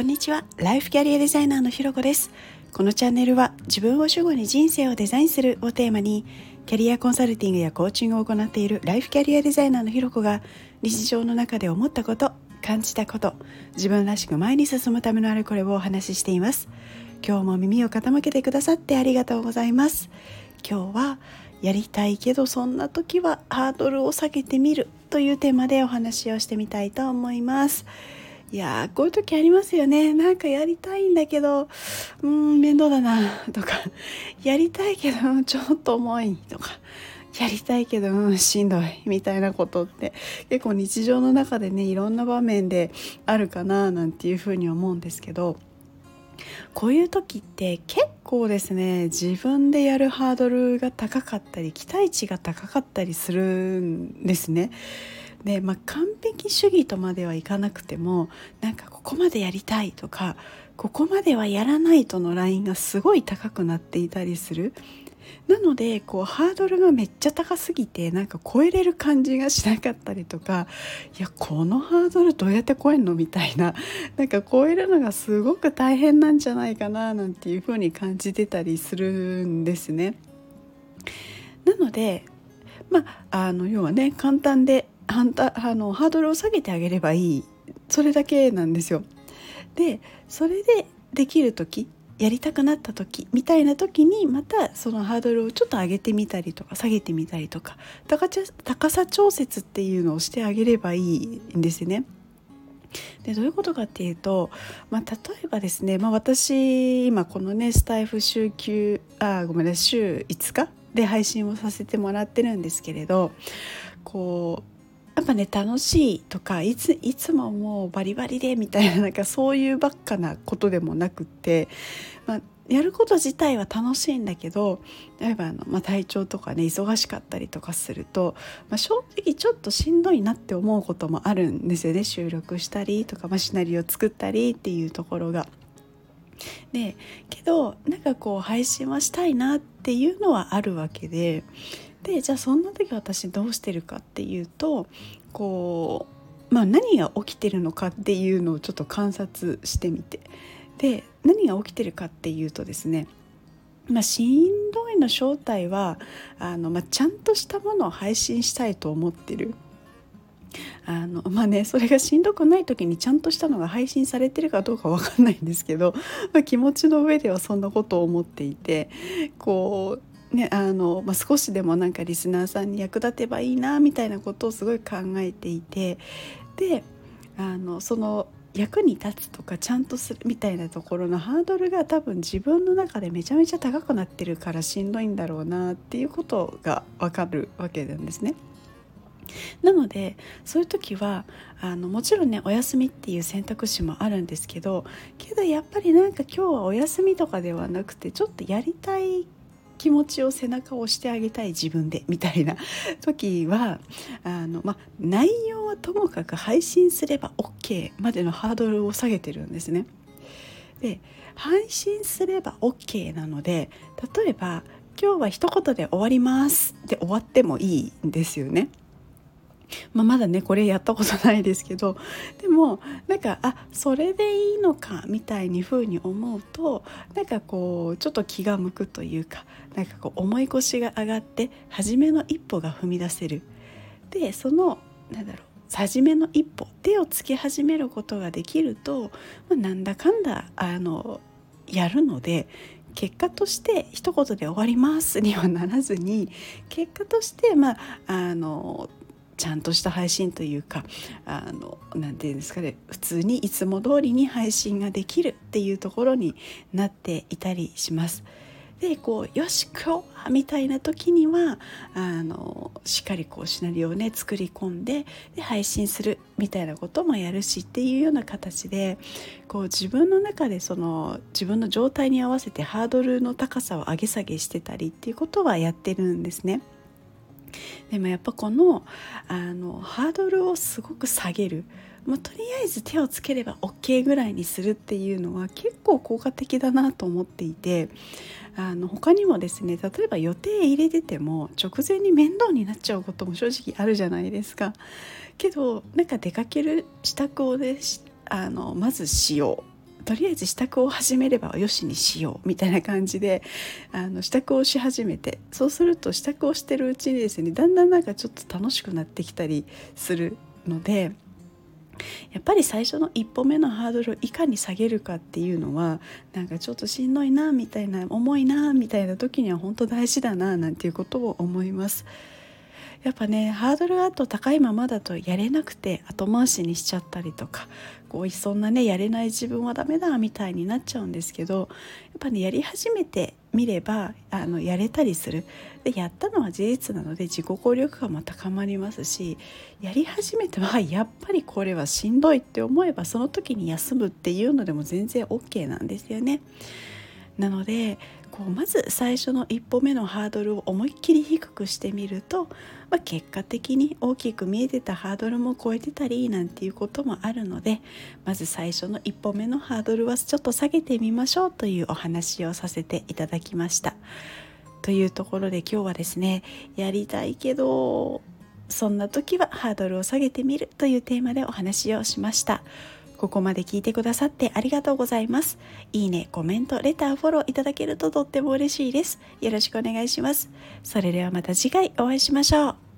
こんにちは。ライフキャリアデザイナーのひろこです。このチャンネルは自分を主語に人生をデザインするをテーマにキャリアコンサルティングやコーチングを行っているライフキャリアデザイナーのひろこが日常の中で思ったこと感じたこと自分らしく前に進むためのあれこれをお話ししています。今日も耳を傾けてくださってありがとうございます。今日はやりたいけどそんな時はハードルを下げてみるというテーマでお話をしてみたいと思います。いやーこういう時ありますよね。なんかやりたいんだけどうん面倒だなとか。やりたいけどちょっと重いとか。やりたいけど、うん、しんどいみたいなことって結構日常の中でねいろんな場面であるかななんていうふうに思うんですけど。こういう時って結構ですね自分でやるハードルが高かったり期待値が高かったりするんですね。で、まあ、完璧主義とまではいかなくてもなんかここまでやりたいとかここまではやらないとのラインがすごい高くなっていたりするなのでこうハードルがめっちゃ高すぎてなんか超えれる感じがしなかったりとかいやこのハードルどうやって超えんのみたいな なんか超えるのがすごく大変なんじゃないかななんていうふうに感じてたりするんですね。なのでまああの要はね簡単でハンタあのハードルを下げてあげればいいそれだけなんですよ。でそれでできる時やりたくなった時みたいな時にまたそのハードルをちょっと上げてみたりとか下げてみたりとか高さ調節っていうのをしてあげればいいんですね。でどういうことかっていうと、まあ、例えばですね、まあ、私今このねスタイフ週休あごめんなさい週5日で配信をさせてもらってるんですけれどこうやっぱね楽しいとかいついつももうバリバリでみたいななんかそういうばっかなことでもなくって、まあ、やること自体は楽しいんだけど例えばあの、まあ、体調とかね忙しかったりとかすると、まあ、正直ちょっとしんどいなって思うこともあるんですよね収録したりとか、まあ、シナリオ作ったりっていうところが。でけどなんかこう配信はしたいなっていうのはあるわけででじゃあそんな時私どうしてるかっていうとこう、まあ、何が起きてるのかっていうのをちょっと観察してみて。で何が起きてるかっていうとですねまあ、しんどいの正体はあの、まあ、ちゃんとしたものを配信したいと思ってる。あのまあねそれがしんどくない時にちゃんとしたのが配信されてるかどうか分かんないんですけど、まあ、気持ちの上ではそんなことを思っていてこうねあのまあ、少しでもなんかリスナーさんに役立てばいいなみたいなことをすごい考えていてであのその役に立つとかちゃんとするみたいなところのハードルが多分自分の中でめちゃめちゃ高くなってるからしんどいんだろうなっていうことが分かるわけなんですね。なのでそういう時はあのもちろんねお休みっていう選択肢もあるんですけどけどやっぱりなんか今日はお休みとかではなくてちょっとやりたい気持ちを背中を押してあげたい自分でみたいな 時はあの、ま内容はともかく配信すれば OK までのハードルを下げてるんですね。で配信すれば OK なので例えば今日は一言で終わりますで終わってもいいんですよね。まあ、まだねこれやったことないですけどでもなんかあそれでいいのかみたいに風に思うとなんかこうちょっと気が向くというかなんかこう思い越しが上がって初めの一歩が踏み出せる。でそのなんだろう初めの一歩手をつけ始めることができると、まあ、なんだかんだあのやるので結果として一言で終わりますにはならずに結果としてまああのちゃんとした配信というかあのなて言うんですかね普通にいつも通りに配信ができるっていうところになっていたりします。でこうよし今日はみたいな時にはあのしっかりこうシナリオをね作り込んでで配信するみたいなこともやるしっていうような形でこう自分の中でその自分の状態に合わせてハードルの高さを上げ下げしてたりっていうことはやってるんですね。でもやっぱこのあのハードルをすごく下げるまあ、とりあえず手をつければ OK ぐらいにするっていうのは結構効果的だなと思っていてあの他にもですね例えば予定入れてても直前に面倒になっちゃうことも正直あるじゃないですか。けどなんか出かける支度をあのまずしようとりあえず支度を始めればよしにしようみたいな感じであの支度をし始めてそうすると支度をしてるうちにですねだんだんなんかちょっと楽しくなってきたりするので。やっぱり最初の一歩目のハードルをいかに下げるかっていうのはなんかちょっとしんどいなみたいな重いなみたいな時には本当大事だななんていうことを思います。やっぱねハードルがあと高いままだとやれなくて後回しにしちゃったりとかこうそんなねやれない自分はダメだみたいになっちゃうんですけどやっぱねやり始めてみればあのやれたりするでやったのは事実なので自己効力感も高まりますしやり始めてはやっぱりこれはしんどいって思えばその時に休むっていうのでも全然 OK なんですよね。なのでこうまず最初の一歩目のハードルを思いっきり低くしてみると、まあ、結果的に大きく見えてたハードルも超えてたりなんていうこともあるのでまず最初の一歩目のハードルはちょっと下げてみましょうというお話をさせていただきました。というところで今日はですねやりたいけどそんな時はハードルを下げてみるというテーマでお話をしました。ここまで聞いてくださってありがとうございます。いいね、コメント、レター、フォローいただけるととっても嬉しいです。よろしくお願いします。それではまた次回お会いしましょう。